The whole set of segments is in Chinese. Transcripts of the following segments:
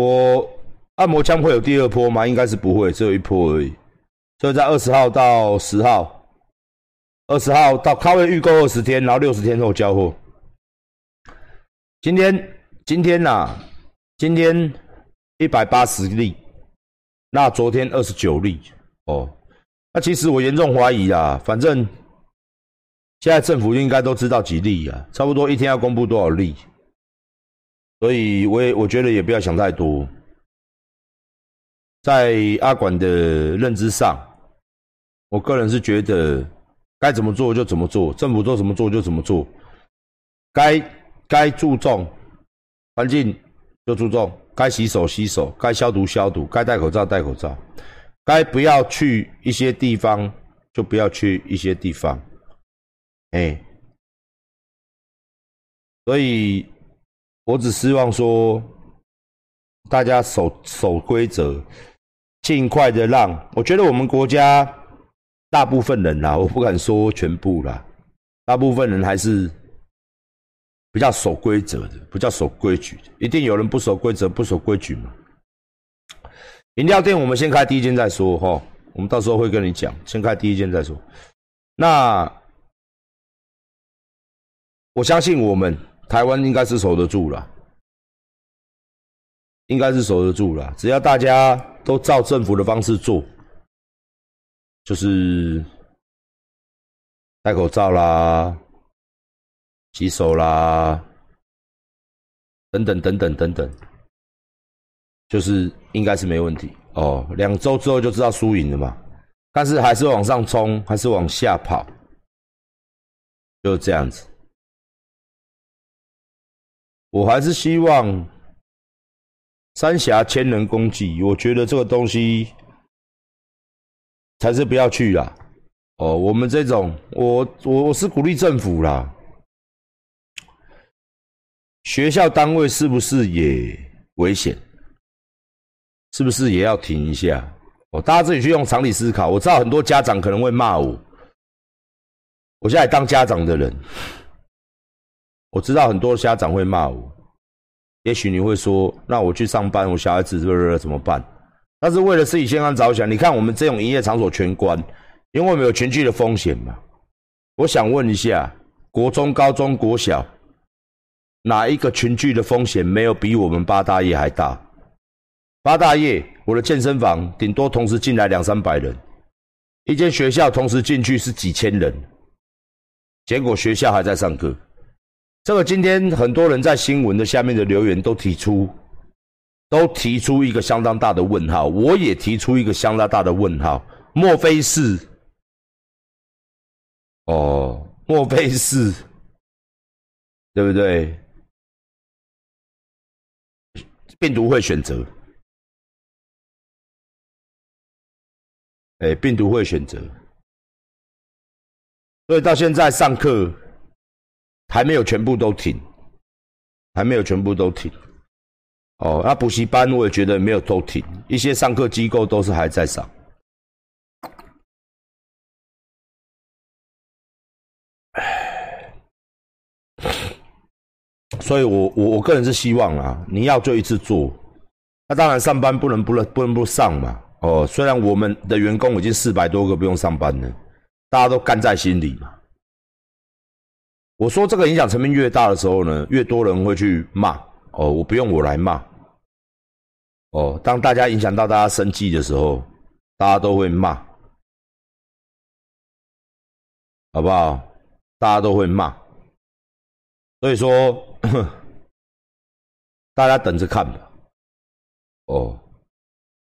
我按摩枪会有第二波吗？应该是不会，只有一波而已。所以在二十号到十号，二十号到咖位预购二十天，然后六十天后交货。今天今天呐，今天一百八十例，那昨天二十九例哦。那其实我严重怀疑啊，反正现在政府应该都知道几例啊，差不多一天要公布多少例，所以我也我觉得也不要想太多。在阿管的认知上，我个人是觉得该怎么做就怎么做，政府做怎么做就怎么做，该该注重环境就注重，该洗手洗手，该消毒消毒，该戴口罩戴口罩。该不要去一些地方，就不要去一些地方，哎，所以我只希望说，大家守守规则，尽快的让。我觉得我们国家大部分人啦，我不敢说全部啦，大部分人还是比较守规则的，比较守规矩的。一定有人不守规则、不守规矩嘛。饮料店，我们先开第一间再说哈。我们到时候会跟你讲，先开第一间再说。那我相信我们台湾应该是守得住了，应该是守得住了。只要大家都照政府的方式做，就是戴口罩啦、洗手啦，等等等等等等。就是应该是没问题哦，两周之后就知道输赢了嘛。但是还是往上冲，还是往下跑，就这样子。我还是希望三峡千人公祭，我觉得这个东西才是不要去啦。哦，我们这种，我我我是鼓励政府啦，学校单位是不是也危险？是不是也要停一下？哦，大家自己去用常理思考。我知道很多家长可能会骂我，我现在当家长的人，我知道很多家长会骂我。也许你会说，那我去上班，我小孩子是不是怎么办？那是为了自己健康着想。你看我们这种营业场所全关，因为我们有群聚的风险嘛。我想问一下，国中、高中、国小，哪一个群聚的风险没有比我们八大业还大？八大业，我的健身房顶多同时进来两三百人，一间学校同时进去是几千人，结果学校还在上课。这个今天很多人在新闻的下面的留言都提出，都提出一个相当大的问号，我也提出一个相当大的问号，莫非是？哦，莫非是？对不对？病毒会选择。哎，病毒会选择，所以到现在上课还没有全部都停，还没有全部都停。哦，那补习班我也觉得没有都停，一些上课机构都是还在上。所以我我我个人是希望啊，你要就一次做，那当然上班不能不能不能不上嘛。哦，虽然我们的员工已经四百多个不用上班了，大家都干在心里嘛。我说这个影响层面越大的时候呢，越多人会去骂。哦，我不用我来骂。哦，当大家影响到大家生计的时候，大家都会骂，好不好？大家都会骂。所以说，大家等着看吧。哦。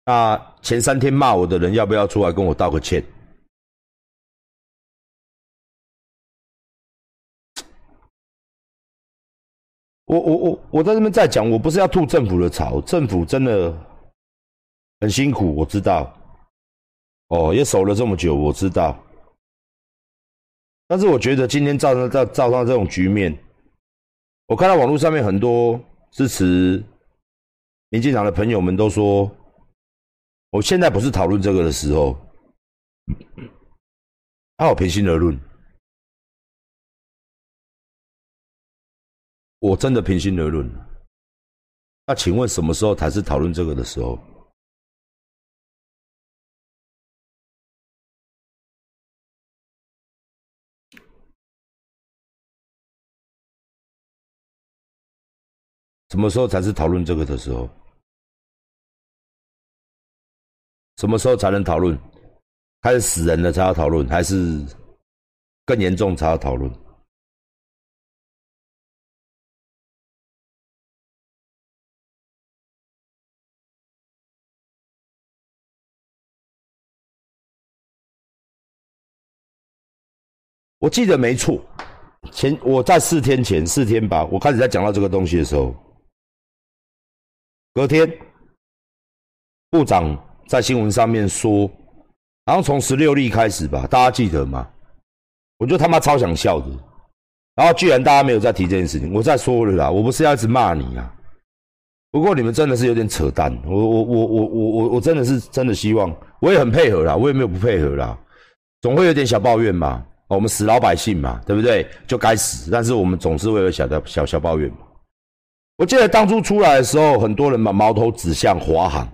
那前三天骂我的人要不要出来跟我道个歉？我我我我在这边在讲，我不是要吐政府的槽，政府真的很辛苦，我知道。哦，也守了这么久，我知道。但是我觉得今天造成造造成这种局面，我看到网络上面很多支持民进党的朋友们都说。我现在不是讨论这个的时候，那我平心而论，我真的平心而论，那请问什么时候才是讨论这个的时候？什么时候才是讨论这个的时候？什么时候才能讨论？开始死人了才要讨论，还是更严重才要讨论？我记得没错，前我在四天前四天吧，我开始在讲到这个东西的时候，隔天部长在新闻上面说，然后从十六例开始吧，大家记得吗？我就他妈超想笑的，然后居然大家没有在提这件事情，我再说了啦，我不是要一直骂你啊，不过你们真的是有点扯淡，我我我我我我我真的是真的希望，我也很配合啦，我也没有不配合啦，总会有点小抱怨嘛。我们死老百姓嘛，对不对？就该死，但是我们总是会有小的小小抱怨嘛。我记得当初出来的时候，很多人把矛头指向华航，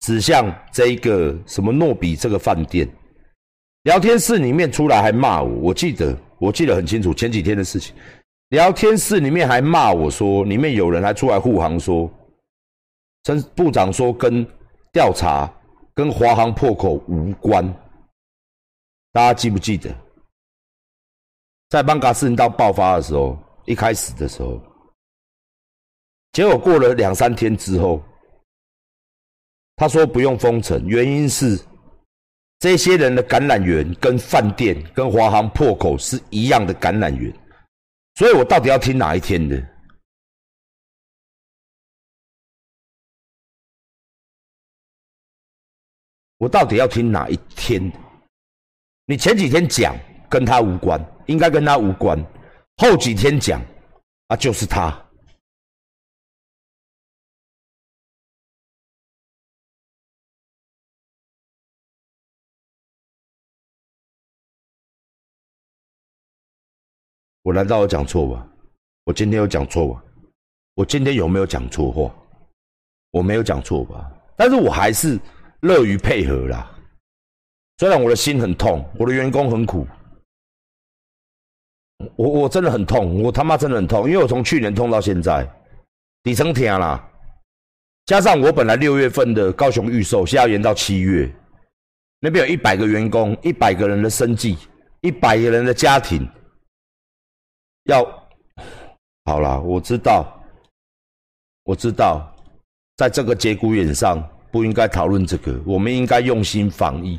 指向这一个什么诺比这个饭店。聊天室里面出来还骂我，我记得我记得很清楚，前几天的事情。聊天室里面还骂我说，里面有人还出来护航说，陈部长说跟调查跟华航破口无关。大家记不记得，在邦嘎事情到爆发的时候，一开始的时候，结果过了两三天之后，他说不用封城，原因是这些人的感染源跟饭店、跟华航破口是一样的感染源，所以我到底要听哪一天的？我到底要听哪一天？你前几天讲跟他无关，应该跟他无关。后几天讲啊，就是他。我难道有讲错吗？我今天有讲错吗？我今天有没有讲错话？我没有讲错吧？但是我还是乐于配合啦。虽然我的心很痛，我的员工很苦，我我真的很痛，我他妈真的很痛，因为我从去年痛到现在，底层天啦，加上我本来六月份的高雄预售，现在延到七月，那边有一百个员工，一百个人的生计，一百个人的家庭，要好了，我知道，我知道，在这个节骨眼上不应该讨论这个，我们应该用心防疫。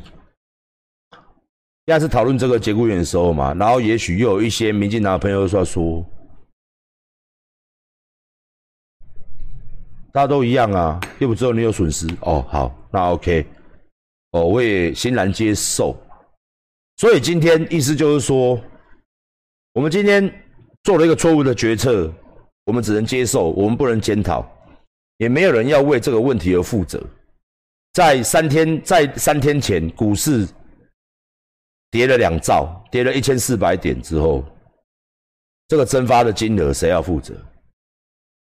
现在是讨论这个节骨眼的时候嘛，然后也许又有一些民进党的朋友说说，大家都一样啊，又不知道你有损失哦。好，那 OK，哦，我也欣然接受。所以今天意思就是说，我们今天做了一个错误的决策，我们只能接受，我们不能检讨，也没有人要为这个问题而负责。在三天，在三天前，股市。跌了两兆，跌了一千四百点之后，这个蒸发的金额谁要负责？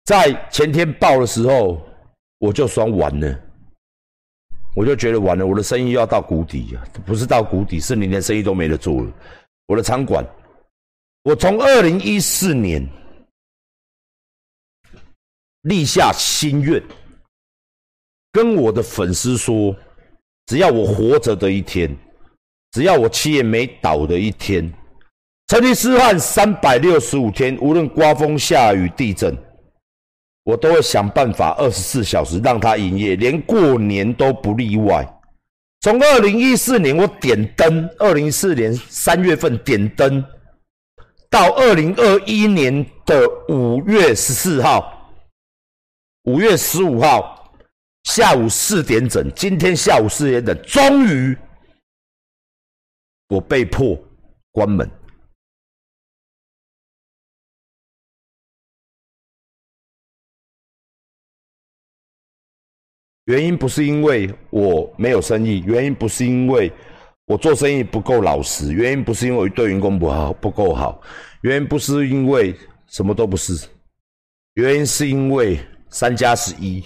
在前天报的时候，我就算完了，我就觉得完了，我的生意要到谷底啊！不是到谷底，是你连生意都没得做了。我的餐馆，我从二零一四年立下心愿，跟我的粉丝说，只要我活着的一天。只要我企业没倒的一天，成吉思汗三百六十五天，无论刮风下雨地震，我都会想办法二十四小时让它营业，连过年都不例外。从二零一四年我点灯，二零一四年三月份点灯，到二零二一年的五月十四号，五月十五号下午四点整，今天下午四点整，终于。我被迫关门，原因不是因为我没有生意，原因不是因为我做生意不够老实，原因不是因为对员工不好不够好，原因不是因为什么都不是，原因是因为三加十一，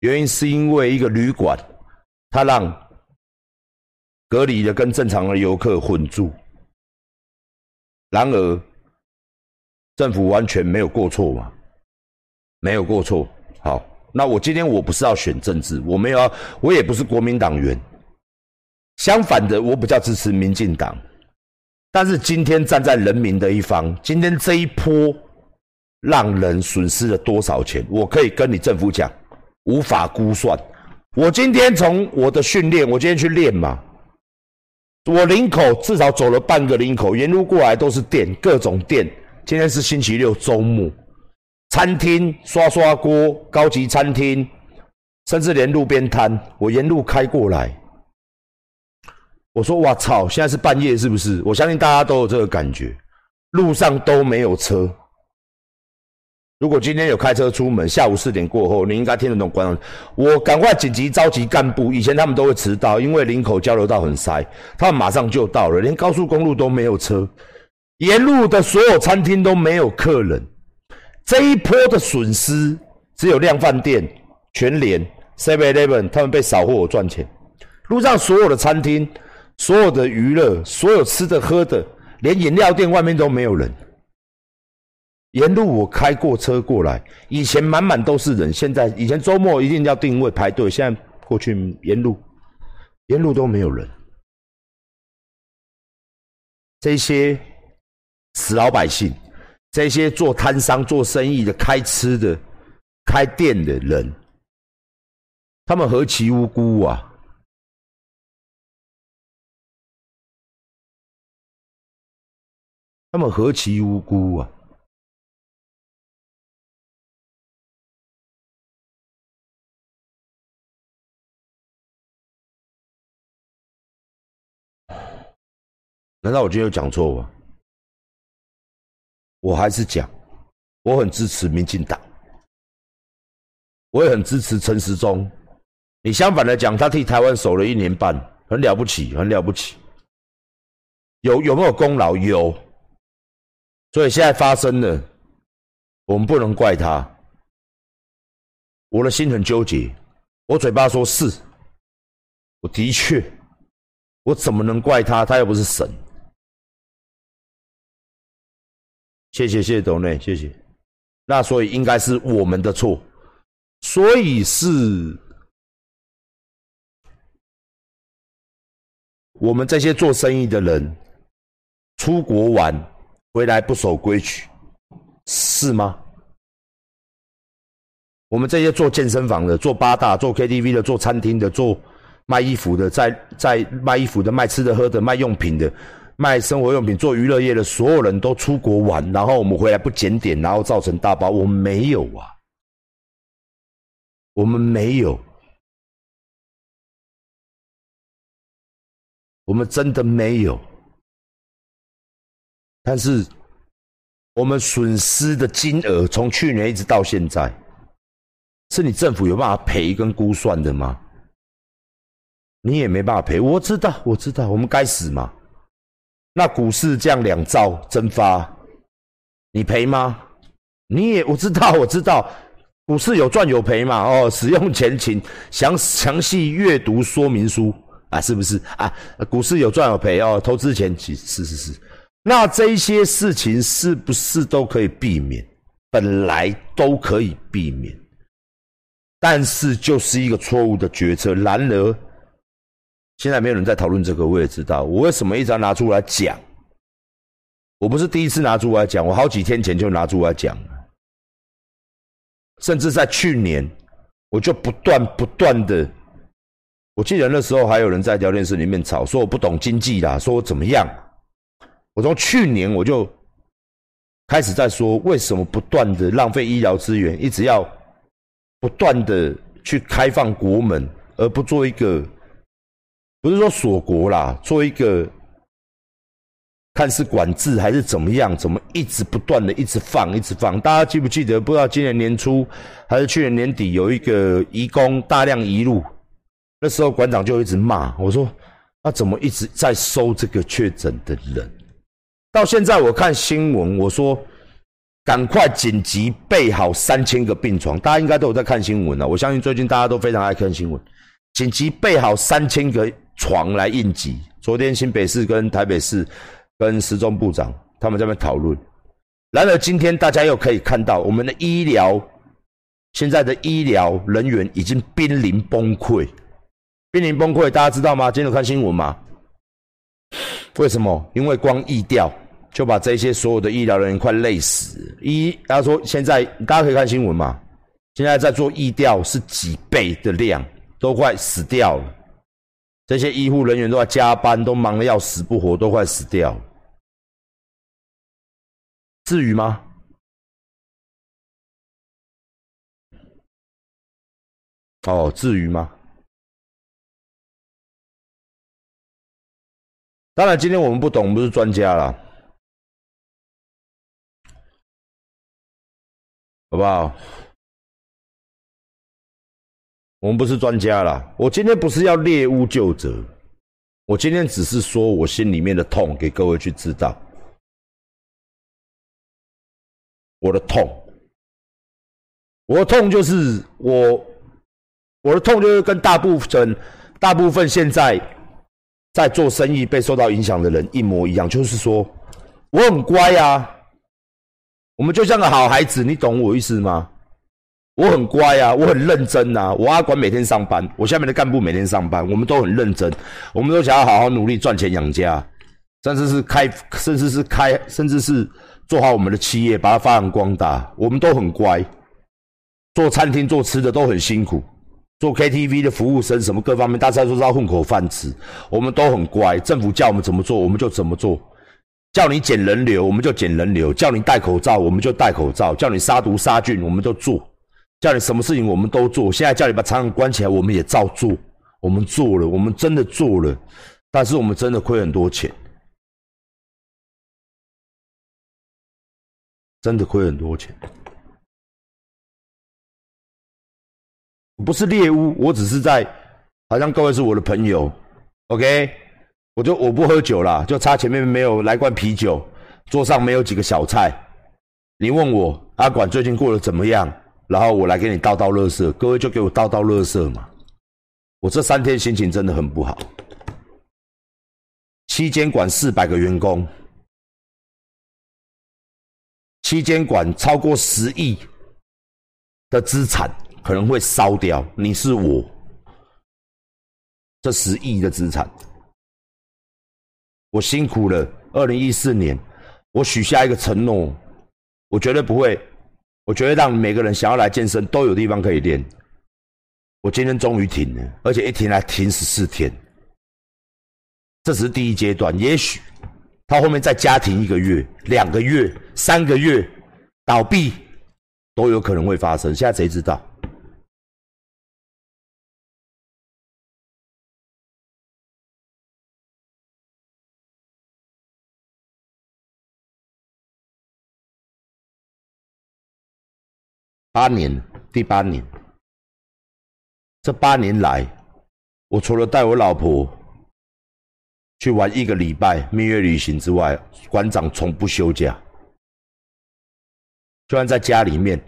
原因是因为一个旅馆，它让隔离的跟正常的游客混住。然而，政府完全没有过错嘛？没有过错。好，那我今天我不是要选政治，我没有，我也不是国民党员。相反的，我比较支持民进党。但是今天站在人民的一方，今天这一波让人损失了多少钱？我可以跟你政府讲，无法估算。我今天从我的训练，我今天去练嘛。我林口至少走了半个林口，沿路过来都是店，各种店。今天是星期六周末，餐厅、刷刷锅、高级餐厅，甚至连路边摊，我沿路开过来。我说：“我操，现在是半夜是不是？”我相信大家都有这个感觉，路上都没有车。如果今天有开车出门，下午四点过后，你应该听得懂官方。我赶快紧急召集干部。以前他们都会迟到，因为林口交流道很塞，他们马上就到了。连高速公路都没有车，沿路的所有餐厅都没有客人。这一波的损失，只有量饭店、全联、Seven Eleven 他们被扫货赚钱。路上所有的餐厅、所有的娱乐、所有吃的喝的，连饮料店外面都没有人。沿路我开过车过来，以前满满都是人，现在以前周末一定要定位排队，现在过去沿路，沿路都没有人。这些死老百姓，这些做摊商、做生意的、开吃的、开店的人，他们何其无辜啊！他们何其无辜啊！难道我今天有讲错吗？我还是讲，我很支持民进党，我也很支持陈时中。你相反的讲，他替台湾守了一年半，很了不起，很了不起。有有没有功劳？有。所以现在发生了，我们不能怪他。我的心很纠结，我嘴巴说是，我的确，我怎么能怪他？他又不是神。谢谢谢谢董内，谢谢。那所以应该是我们的错，所以是我们这些做生意的人出国玩回来不守规矩，是吗？我们这些做健身房的、做八大、做 KTV 的、做餐厅的、做卖衣服的、在在卖衣服的、卖吃的喝的、卖用品的。卖生活用品、做娱乐业的所有人都出国玩，然后我们回来不检点，然后造成大包。我们没有啊，我们没有，我们真的没有。但是我们损失的金额从去年一直到现在，是你政府有办法赔跟估算的吗？你也没办法赔。我知道，我知道，我们该死嘛。那股市这样两兆蒸发，你赔吗？你也我知道，我知道，股市有赚有赔嘛。哦，使用前请详详细阅读说明书啊，是不是啊？股市有赚有赔哦，投资前是是是。那这些事情是不是都可以避免？本来都可以避免，但是就是一个错误的决策。然而。现在没有人在讨论这个，我也知道。我为什么一直要拿出来讲？我不是第一次拿出来讲，我好几天前就拿出来讲了。甚至在去年，我就不断不断的，我记得那时候还有人在聊天室里面吵，说我不懂经济啦，说我怎么样。我从去年我就开始在说，为什么不断的浪费医疗资源，一直要不断的去开放国门，而不做一个。不是说锁国啦，做一个看是管制还是怎么样，怎么一直不断的一直放，一直放？大家记不记得？不知道今年年初还是去年年底，有一个移工大量移入，那时候馆长就一直骂我说：“那怎么一直在收这个确诊的人？”到现在我看新闻，我说赶快紧急备好三千个病床，大家应该都有在看新闻了。我相信最近大家都非常爱看新闻，紧急备好三千个床来应急。昨天新北市跟台北市跟时中部长他们在那边讨论，然而今天大家又可以看到，我们的医疗现在的医疗人员已经濒临崩溃，濒临崩溃，大家知道吗？今天有看新闻吗？为什么？因为光疫调就把这些所有的医疗人员快累死。一，他说现在大家可以看新闻嘛，现在在做疫调是几倍的量，都快死掉了。这些医护人员都在加班，都忙得要死不活，都快死掉。至于吗？哦，至于吗？当然，今天我们不懂，不是专家了，好不好？我们不是专家啦。我今天不是要猎污就责，我今天只是说我心里面的痛给各位去知道，我的痛，我的痛就是我，我的痛就是跟大部分大部分现在在做生意被受到影响的人一模一样，就是说我很乖啊，我们就像个好孩子，你懂我意思吗？我很乖啊，我很认真呐。我阿管每天上班，我下面的干部每天上班，我们都很认真，我们都想要好好努力赚钱养家，甚至是开，甚至是开，甚至是做好我们的企业，把它发扬光大。我们都很乖，做餐厅做吃的都很辛苦，做 KTV 的服务生什么各方面，大家都是要混口饭吃。我们都很乖，政府叫我们怎么做，我们就怎么做。叫你减人流，我们就减人流；叫你戴口罩，我们就戴口罩；叫你杀毒杀菌，我们就做。叫你什么事情我们都做，现在叫你把厂关起来，我们也照做。我们做了，我们真的做了，但是我们真的亏很多钱，真的亏很多钱。不是猎物，我只是在，好像各位是我的朋友，OK？我就我不喝酒啦，就差前面没有来罐啤酒，桌上没有几个小菜。你问我阿管最近过得怎么样？然后我来给你倒倒垃圾，各位就给我倒倒垃圾嘛。我这三天心情真的很不好。期间管四百个员工，期间管超过十亿的资产可能会烧掉。你是我这十亿的资产，我辛苦了。二零一四年，我许下一个承诺，我绝对不会。我觉得让每个人想要来健身都有地方可以练。我今天终于停了，而且一停还停十四天。这只是第一阶段，也许他后面再加停一个月、两个月、三个月，倒闭都有可能会发生。现在谁知道？八年，第八年。这八年来，我除了带我老婆去玩一个礼拜蜜月旅行之外，馆长从不休假。就算在家里面，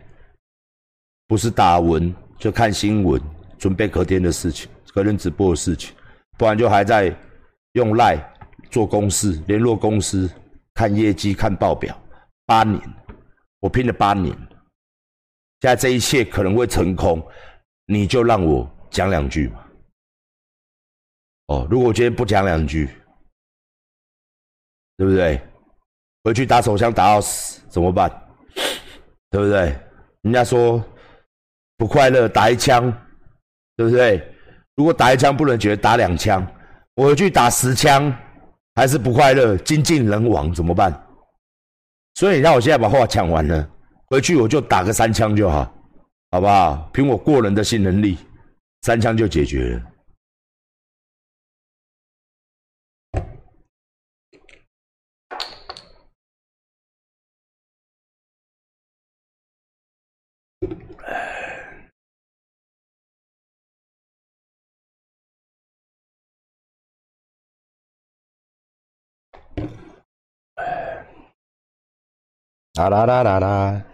不是打文就看新闻，准备隔天的事情，隔天直播的事情，不然就还在用赖做公司，联络公司，看业绩，看报表。八年，我拼了八年。现在这一切可能会成空，你就让我讲两句嘛。哦，如果我今天不讲两句，对不对？回去打手枪打到死怎么办？对不对？人家说不快乐打一枪，对不对？如果打一枪不能觉得打两枪，我回去打十枪还是不快乐，精尽人亡怎么办？所以让我现在把话讲完了。回去我就打个三枪就好，好不好？凭我过人的性能力，三枪就解决了。啦啦啦啦！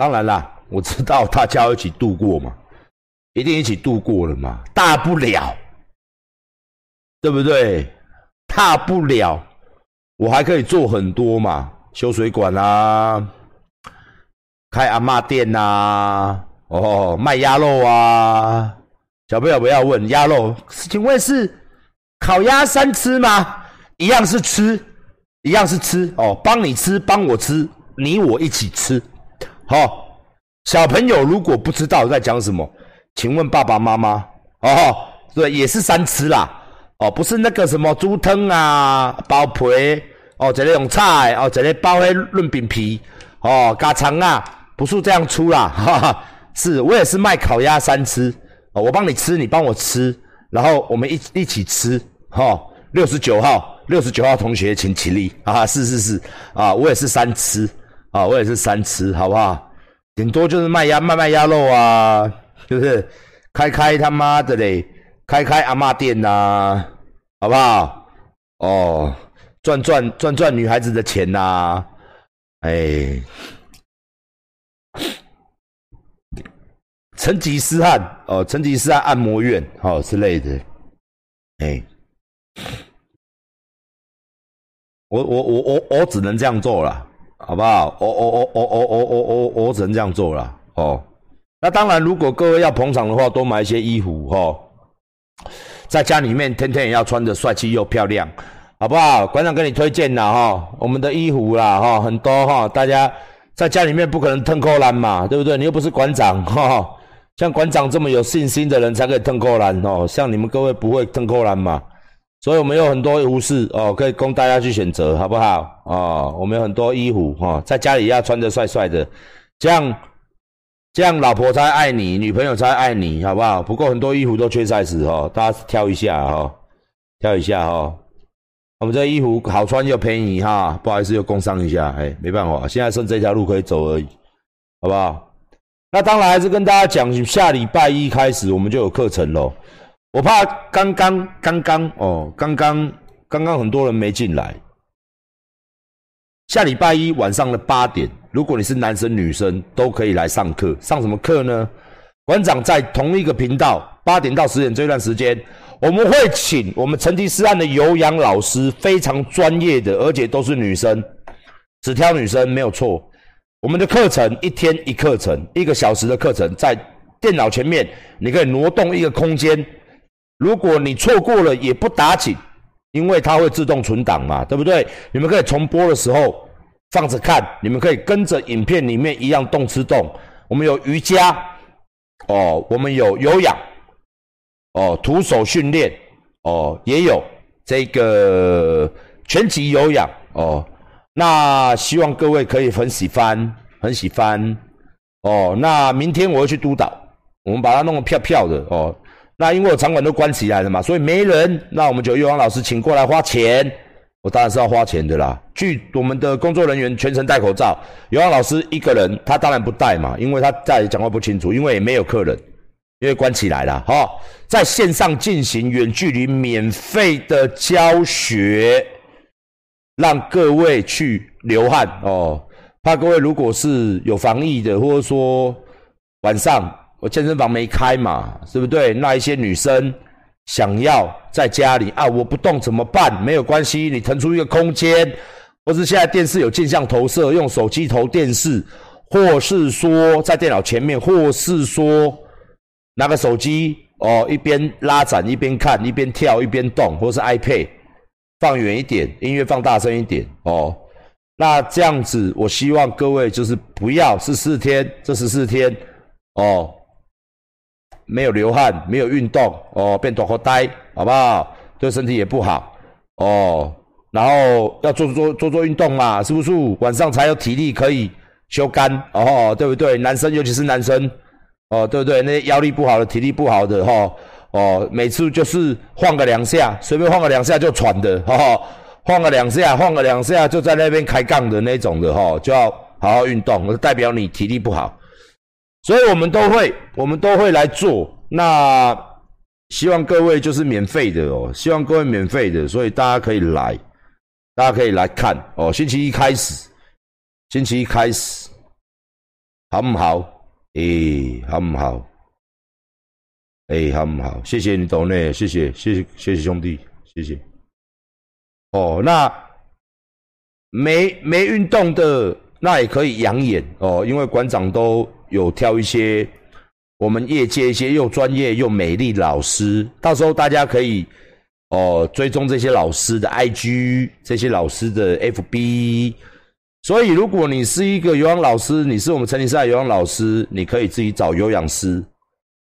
当然啦，我知道大家一起度过嘛，一定一起度过了嘛，大不了，对不对？大不了，我还可以做很多嘛，修水管啊，开阿妈店呐，哦，卖鸭肉啊。小朋友不要问鸭肉，请问是烤鸭三吃吗？一样是吃，一样是吃哦，帮你吃，帮我吃，你我一起吃。好，小朋友如果不知道在讲什么，请问爸爸妈妈哦，对，也是三吃啦，哦，不是那个什么猪汤啊，包皮哦，这里用菜哦，这里包黑润饼皮哦，加肠啊，不是这样出啦，哈哈，是我也是卖烤鸭三吃哦，我帮你吃，你帮我吃，然后我们一一起吃哈。六十九号，六十九号同学请起立啊，是是是啊，我也是三吃。啊，我也是三吃，好不好？顶多就是卖鸭卖卖鸭肉啊，就是？开开他妈的嘞，开开阿妈店呐，好不好哦，赚赚赚赚女孩子的钱呐，哎，成吉思汗哦，成吉思汗按摩院哦之类的，哎，我我我我我只能这样做了。好不好？我我我我我我我我只能这样做了哦。那当然，如果各位要捧场的话，多买一些衣服哈，在家里面天天也要穿的帅气又漂亮，好不好？馆长给你推荐了哈，我们的衣服啦哈，很多哈，大家在家里面不可能腾扣篮嘛，对不对？你又不是馆长哈，像馆长这么有信心的人才可以腾扣篮哦，像你们各位不会腾扣篮嘛？所以我们有很多服饰哦，可以供大家去选择，好不好？哦，我们有很多衣服哈，在家里要穿得帅帅的，这样这样老婆才爱你，女朋友才爱你，好不好？不过很多衣服都缺 size 哈，大家挑一下哈，挑一下哈。我们这衣服好穿又便宜哈，不好意思又工商一下，哎，没办法，现在剩这条路可以走而已，好不好？那当然还是跟大家讲，下礼拜一开始我们就有课程喽。我怕刚刚刚刚哦，刚刚刚刚很多人没进来。下礼拜一晚上的八点，如果你是男生女生都可以来上课。上什么课呢？馆长在同一个频道，八点到十点这段时间，我们会请我们成吉思汗的有氧老师，非常专业的，而且都是女生，只挑女生没有错。我们的课程一天一课程，一个小时的课程，在电脑前面，你可以挪动一个空间。如果你错过了也不打紧，因为它会自动存档嘛，对不对？你们可以重播的时候放着看，你们可以跟着影片里面一样动吃动。我们有瑜伽，哦，我们有有氧，哦，徒手训练，哦，也有这个全集有氧，哦，那希望各位可以很喜欢，很喜欢，哦，那明天我要去督导，我们把它弄得漂漂的，哦。那因为我场馆都关起来了嘛，所以没人。那我们就又王老师请过来花钱，我当然是要花钱的啦。据我们的工作人员全程戴口罩，尤王老师一个人，他当然不戴嘛，因为他在讲话不清楚，因为也没有客人，因为关起来了。哈，在线上进行远距离免费的教学，让各位去流汗哦。怕各位如果是有防疫的，或者说晚上。我健身房没开嘛，对不对？那一些女生想要在家里啊，我不动怎么办？没有关系，你腾出一个空间，或是现在电视有镜像投射，用手机投电视，或是说在电脑前面，或是说拿个手机哦，一边拉展一边看，一边跳一边动，或是 iPad 放远一点，音乐放大声一点哦。那这样子，我希望各位就是不要十四天，这十四天哦。没有流汗，没有运动，哦，变短活呆，好不好？对身体也不好，哦。然后要做做做做运动嘛，是不是？晚上才有体力可以修肝，哦，对不对？男生尤其是男生，哦，对不对？那些腰力不好的、体力不好的，哈，哦，每次就是晃个两下，随便晃个两下就喘的，哈，晃个两下，晃个两下就在那边开杠的那种的，哈，就要好好运动，代表你体力不好。所以我们都会，我们都会来做。那希望各位就是免费的哦，希望各位免费的，所以大家可以来，大家可以来看哦。星期一开始，星期一开始，好不好？诶，好不好？诶，好不好？谢谢你懂内，谢谢，谢谢，谢谢兄弟，谢谢。哦，那没没运动的，那也可以养眼哦，因为馆长都有挑一些我们业界一些又专业又美丽老师，到时候大家可以哦追踪这些老师的 IG，这些老师的 FB。所以，如果你是一个有氧老师，你是我们陈林赛有氧老师，你可以自己找有氧师。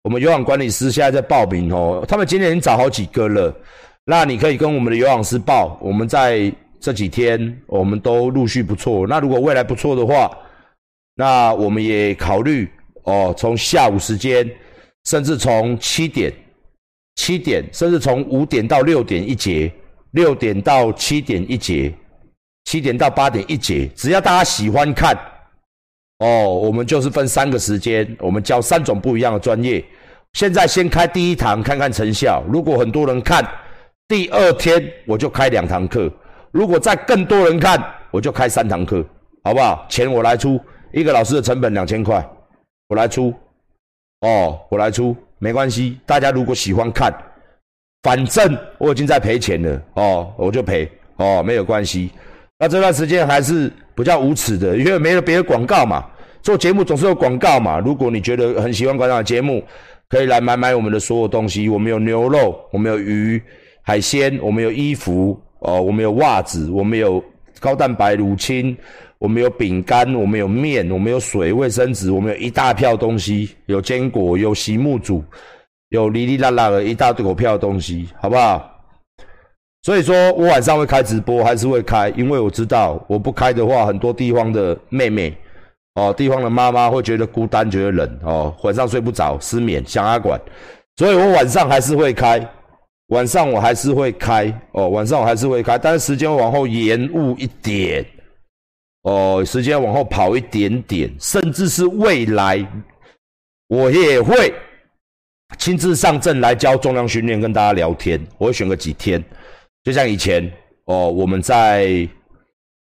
我们有氧管理师现在在报名哦，他们今年已经找好几个了。那你可以跟我们的有氧师报，我们在这几天我们都陆续不错。那如果未来不错的话，那我们也考虑哦，从下午时间，甚至从七点、七点，甚至从五点到六点一节，六点到七点一节。七点到八点一节，只要大家喜欢看，哦，我们就是分三个时间，我们教三种不一样的专业。现在先开第一堂看看成效，如果很多人看，第二天我就开两堂课；如果再更多人看，我就开三堂课，好不好？钱我来出，一个老师的成本两千块，我来出。哦，我来出，没关系。大家如果喜欢看，反正我已经在赔钱了，哦，我就赔，哦，没有关系。那这段时间还是比较无耻的，因为没有别的广告嘛。做节目总是有广告嘛。如果你觉得很喜欢馆长的节目，可以来买买我们的所有东西。我们有牛肉，我们有鱼、海鲜，我们有衣服哦，我们有袜子，我们有高蛋白乳清，我们有饼干，我们有面，我们有水、卫生纸，我们有一大票东西，有坚果，有席木组，有哩哩啦啦的一大堆股票的东西，好不好？所以说我晚上会开直播，还是会开，因为我知道我不开的话，很多地方的妹妹，哦，地方的妈妈会觉得孤单，觉得冷，哦，晚上睡不着，失眠，想阿管，所以我晚上还是会开，晚上我还是会开，哦，晚上我还是会开，但是时间往后延误一点，哦，时间往后跑一点点，甚至是未来，我也会亲自上阵来教重量训练，跟大家聊天，我会选个几天。就像以前哦，我们在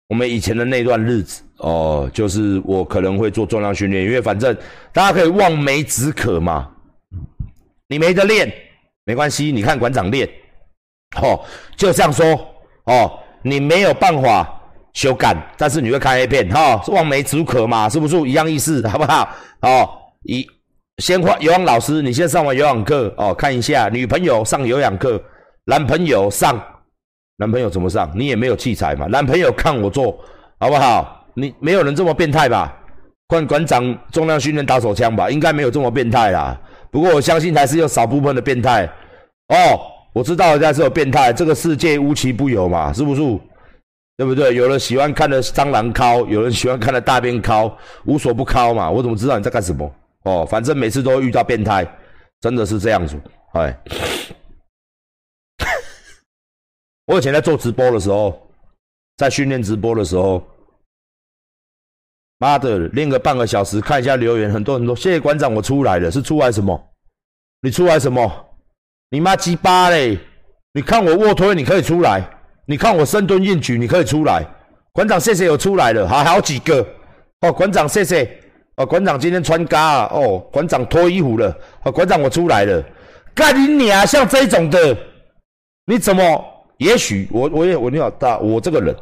我们以前的那段日子哦，就是我可能会做重量训练，因为反正大家可以望梅止渴嘛。你没得练没关系，你看馆长练，哦，就这样说哦，你没有办法修改，但是你会看 A 片哈，望梅止渴嘛，是不是一样意思？好不好？哦，一先换有氧老师，你先上完有氧课哦，看一下女朋友上有氧课，男朋友上。男朋友怎么上？你也没有器材嘛？男朋友看我做好不好？你没有人这么变态吧？馆馆长重量训练打手枪吧？应该没有这么变态啦。不过我相信还是有少部分的变态哦。我知道人家是有变态，这个世界无奇不有嘛，是不是？对不对？有人喜欢看的蟑螂敲，有人喜欢看的大便敲，无所不敲嘛。我怎么知道你在干什么？哦，反正每次都会遇到变态，真的是这样子，哎。我以前在做直播的时候，在训练直播的时候，妈的，练个半个小时，看一下留言，很多人说谢谢馆长，我出来了，是出来什么？你出来什么？你妈鸡巴嘞！你看我卧推，你可以出来；你看我深蹲硬举，你可以出来。馆长，谢谢有出来了，还好几个哦。馆长，谢谢哦。馆长今天穿嘎啊哦。馆长脱衣服了哦。馆长，我出来了。干你娘！像这种的，你怎么？也许我我也我你好大，我这个人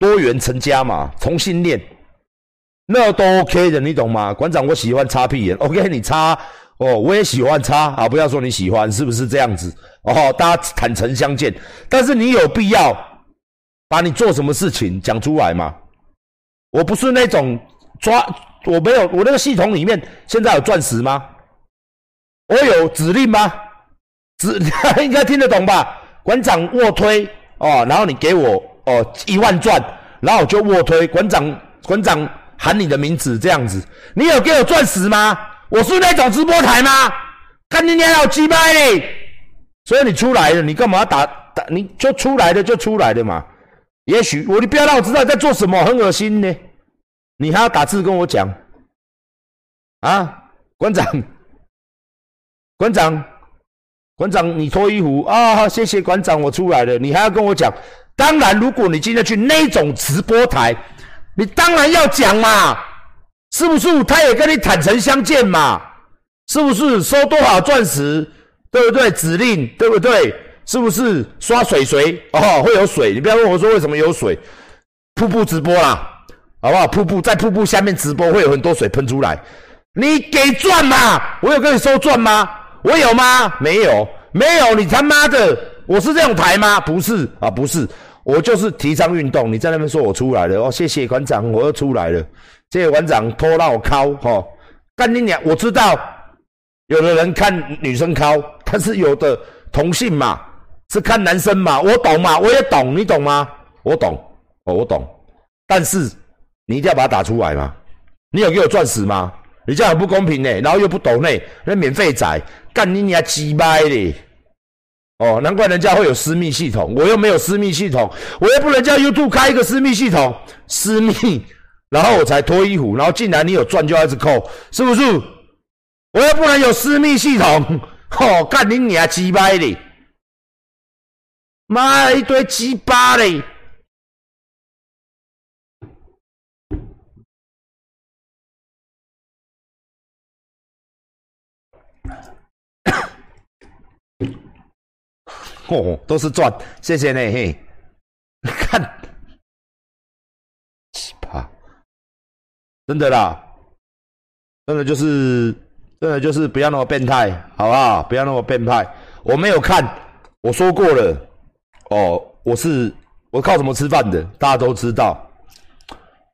多元成家嘛，同性恋那都 OK 的，你懂吗？馆长，我喜欢擦屁眼，OK，你擦哦，我也喜欢擦啊，不要说你喜欢，是不是这样子？哦，大家坦诚相见，但是你有必要把你做什么事情讲出来吗？我不是那种抓，我没有，我那个系统里面现在有钻石吗？我有指令吗？指 应该听得懂吧？馆长卧推哦，然后你给我哦一万钻，然后我就卧推。馆长馆长喊你的名字这样子，你有给我钻石吗？我是那种直播台吗？看你娘好鸡掰嘞！所以你出来了，你干嘛打打？你就出来的就出来的嘛。也许我你不要让我知道你在做什么，很恶心呢。你还要打字跟我讲，啊，馆长，馆长，馆长，你脱衣服啊？谢谢馆长，我出来了。你还要跟我讲？当然，如果你今天去那种直播台，你当然要讲嘛，是不是？他也跟你坦诚相见嘛，是不是？收多少钻石，对不对？指令，对不对？是不是？刷水水哦，会有水。你不要问我说为什么有水，瀑布直播啦，好不好？瀑布在瀑布下面直播会有很多水喷出来。你给钻嘛？我有跟你收钻吗？我有吗？没有，没有。你他妈的，我是这种台吗？不是啊，不是。我就是提倡运动。你在那边说我出来了哦，谢谢馆长，我又出来了。谢谢馆长拖到我敲哈，干你娘！我知道有的人看女生敲，但是有的同性嘛是看男生嘛，我懂嘛，我也懂，你懂吗？我懂哦，我懂。但是你一定要把它打出来吗？你有给我钻石吗？你这样很不公平呢，然后又不懂呢，那免费仔干你娘鸡掰嘞！哦，难怪人家会有私密系统，我又没有私密系统，我又不能叫 YouTube 开一个私密系统，私密，然后我才脱衣服，然后进来你有钻就一直扣，是不是？我又不能有私密系统，哦，干你娘鸡掰嘞！妈一堆鸡巴嘞！哦，都是赚，谢谢呢嘿。看，奇葩，真的啦，真的就是，真的就是不要那么变态，好不好？不要那么变态。我没有看，我说过了。哦，我是我靠什么吃饭的？大家都知道，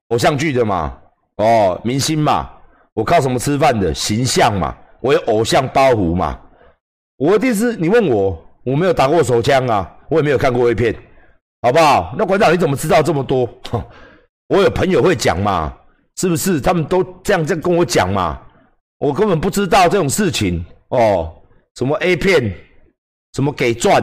偶像剧的嘛，哦，明星嘛，我靠什么吃饭的？形象嘛，我有偶像包袱嘛。我一定是你问我。我没有打过手枪啊，我也没有看过 A 片，好不好？那馆长你怎么知道这么多？我有朋友会讲嘛，是不是？他们都这样这样跟我讲嘛，我根本不知道这种事情哦。什么 A 片，什么给钻，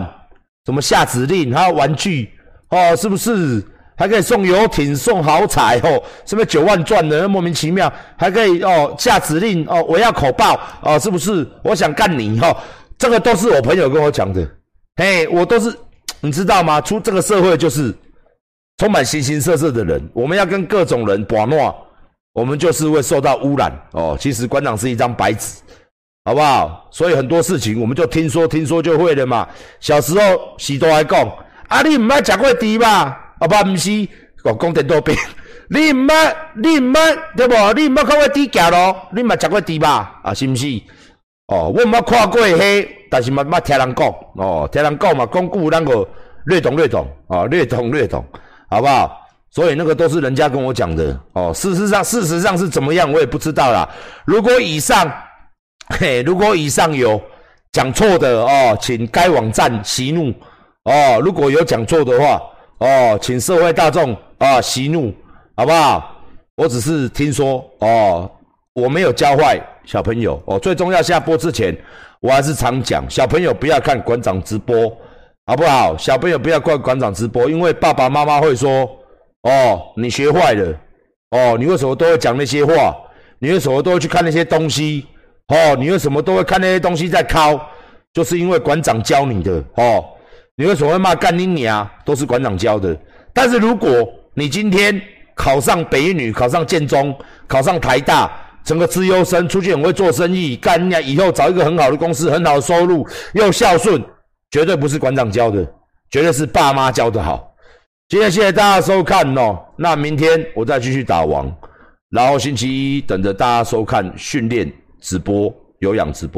什么下指令，还有玩具哦，是不是？还可以送游艇、送豪彩哦，什么九万钻的，莫名其妙，还可以哦下指令哦，我要口爆哦，是不是？我想干你哈。这个都是我朋友跟我讲的，嘿，我都是，你知道吗？出这个社会就是充满形形色色的人，我们要跟各种人把诺，我们就是会受到污染哦。其实馆长是一张白纸，好不好？所以很多事情我们就听说听说就会了嘛。小时候许多还讲，啊，你唔捌食过猪吧？啊，不，唔是，我讲点多遍，你唔捌，你唔捌，对不？你唔捌看过猪脚咯？你唔捌食过猪吧？啊，是唔是？哦，我冇看过迄，但是嘛冇听人讲，哦，听人讲嘛，讲句那个略懂略懂，啊，略懂略懂，好不好？所以那个都是人家跟我讲的，哦，事实上事实上是怎么样，我也不知道啦。如果以上，嘿，如果以上有讲错的哦，请该网站息怒，哦，如果有讲错的话，哦，请社会大众啊息怒，好不好？我只是听说，哦，我没有教坏。小朋友哦，最重要下播之前，我还是常讲，小朋友不要看馆长直播，好不好？小朋友不要看馆长直播，因为爸爸妈妈会说：“哦，你学坏了，哦，你为什么都会讲那些话？你为什么都会去看那些东西？哦，你为什么都会看那些东西在敲？就是因为馆长教你的哦。你为什么会骂干你娘？都是馆长教的。但是如果你今天考上北女，考上建中，考上台大。整个资优生出去很会做生意，干呀！以后找一个很好的公司，很好的收入，又孝顺，绝对不是馆长教的，绝对是爸妈教的好。今天谢谢大家收看哦，那明天我再继续打王，然后星期一等着大家收看训练直播、有氧直播。